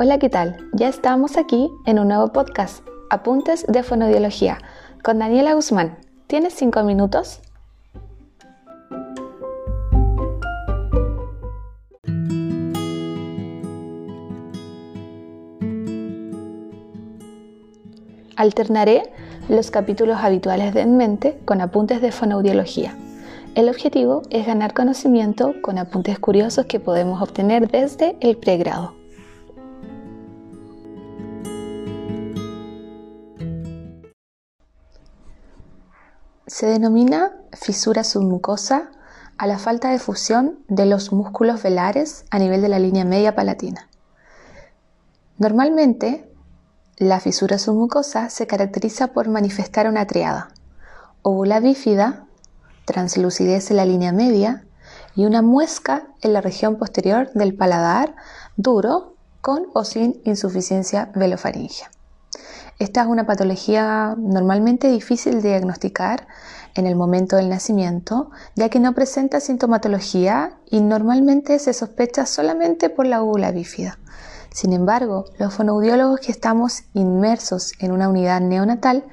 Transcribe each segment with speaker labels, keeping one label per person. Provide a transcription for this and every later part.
Speaker 1: Hola, ¿qué tal? Ya estamos aquí en un nuevo podcast, Apuntes de Fonodiología, con Daniela Guzmán. ¿Tienes cinco minutos? Alternaré los capítulos habituales de En Mente con apuntes de fonoaudiología. El objetivo es ganar conocimiento con apuntes curiosos que podemos obtener desde el pregrado. Se denomina fisura submucosa a la falta de fusión de los músculos velares a nivel de la línea media palatina. Normalmente, la fisura submucosa se caracteriza por manifestar una triada, óvula bífida, translucidez en la línea media y una muesca en la región posterior del paladar duro con o sin insuficiencia velofaringea. Esta es una patología normalmente difícil de diagnosticar en el momento del nacimiento, ya que no presenta sintomatología y normalmente se sospecha solamente por la úvula bífida. Sin embargo, los fonoaudiólogos que estamos inmersos en una unidad neonatal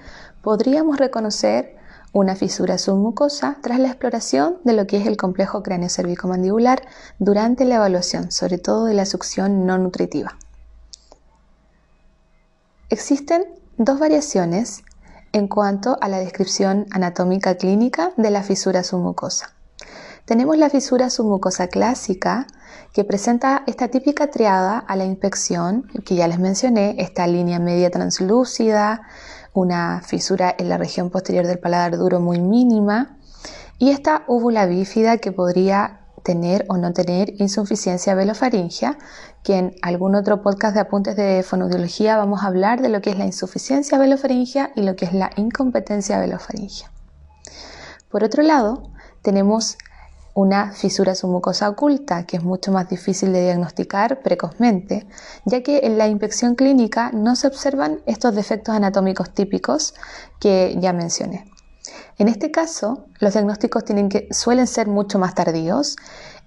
Speaker 1: podríamos reconocer una fisura submucosa tras la exploración de lo que es el complejo cráneo cervicomandibular durante la evaluación, sobre todo de la succión no nutritiva. Existen dos variaciones en cuanto a la descripción anatómica clínica de la fisura submucosa. Tenemos la fisura submucosa clásica que presenta esta típica triada a la inspección que ya les mencioné, esta línea media translúcida, una fisura en la región posterior del paladar duro muy mínima y esta úvula bífida que podría tener o no tener insuficiencia velofaringea, que en algún otro podcast de apuntes de fonoaudiología vamos a hablar de lo que es la insuficiencia velofaringea y lo que es la incompetencia velofaringea. Por otro lado, tenemos una fisura submucosa oculta, que es mucho más difícil de diagnosticar precozmente, ya que en la inspección clínica no se observan estos defectos anatómicos típicos que ya mencioné. En este caso, los diagnósticos suelen ser mucho más tardíos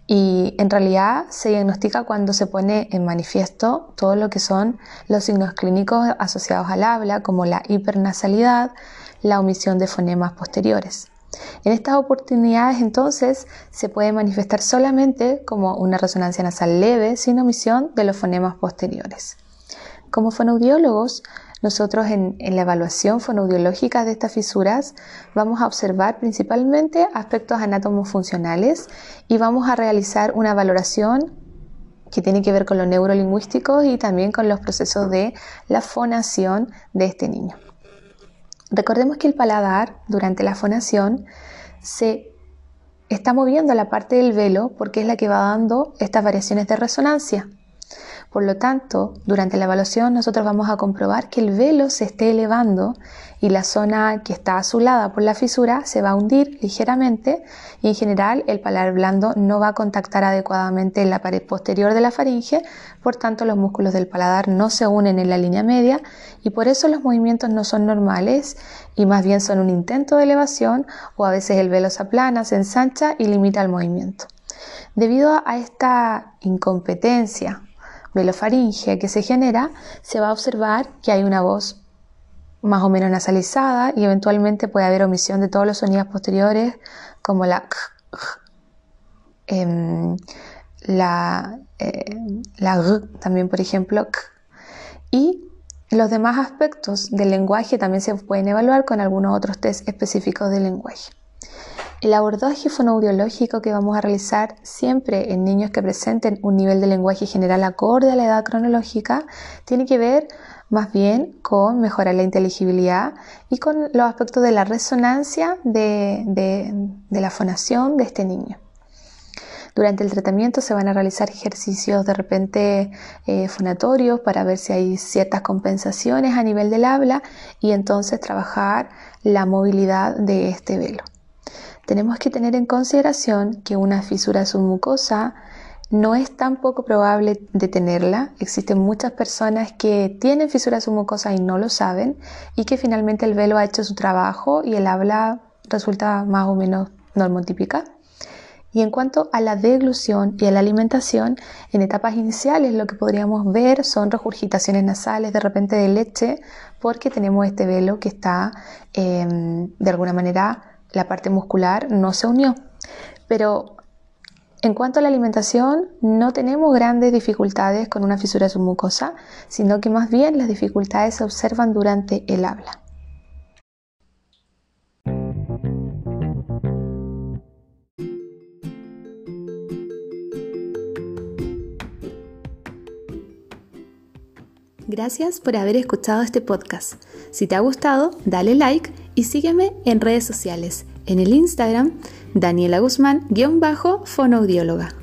Speaker 1: y en realidad se diagnostica cuando se pone en manifiesto todo lo que son los signos clínicos asociados al habla, como la hipernasalidad, la omisión de fonemas posteriores. En estas oportunidades entonces se puede manifestar solamente como una resonancia nasal leve sin omisión de los fonemas posteriores. Como fonoaudiólogos, nosotros en, la evaluación fonoaudiológica de estas fisuras vamos a observar principalmente aspectos anatomos-funcionales y vamos a realizar una valoración que tiene que ver con lo neurolingüístico y también con los procesos de la fonación de este niño. Recordemos que el paladar durante la fonación se está moviendo la parte del velo porque es la que va dando estas variaciones de resonancia. Por lo tanto, durante la evaluación nosotros vamos a comprobar que el velo se esté elevando y la zona que está azulada por la fisura se va a hundir ligeramente y en general el paladar blando no va a contactar adecuadamente la pared posterior de la faringe, por tanto los músculos del paladar no se unen en la línea media y por eso los movimientos no son normales y más bien son un intento de elevación o a veces el velo se aplana, se ensancha y limita el movimiento. Debido a esta incompetencia velofaringea que se genera, se va a observar que hay una voz más o menos nasalizada y eventualmente puede haber omisión de todos los sonidos posteriores como la em, la, eh, la también por ejemplo y los demás aspectos del lenguaje también se pueden evaluar con algunos otros test específicos del lenguaje. El abordaje fonoaudiológico que vamos a realizar siempre en niños que presenten un nivel de lenguaje general acorde a la edad cronológica tiene que ver más bien con mejorar la inteligibilidad y con los aspectos de la resonancia de, la fonación de este niño. Durante el tratamiento se van a realizar ejercicios de repente eh, fonatorios para ver si hay ciertas compensaciones a nivel del habla y entonces trabajar la movilidad de este velo. Tenemos que tener en consideración que una fisura submucosa no es tan poco probable de tenerla. Existen muchas personas que tienen fisura submucosa y no lo saben y que finalmente el velo ha hecho su trabajo y el habla resulta más o menos normotípica. Y en cuanto a la deglución y a la alimentación, en etapas iniciales lo que podríamos ver son regurgitaciones nasales de repente de leche, porque tenemos este velo que está, em, de alguna manera, la parte muscular no se unió. Pero en cuanto a la alimentación, no tenemos grandes dificultades con una fisura submucosa, sino que más bien las dificultades se observan durante el habla. Gracias por haber escuchado este podcast. Si te ha gustado, dale like y sígueme en redes sociales, en el Instagram Daniela Guzmán-fonoaudióloga.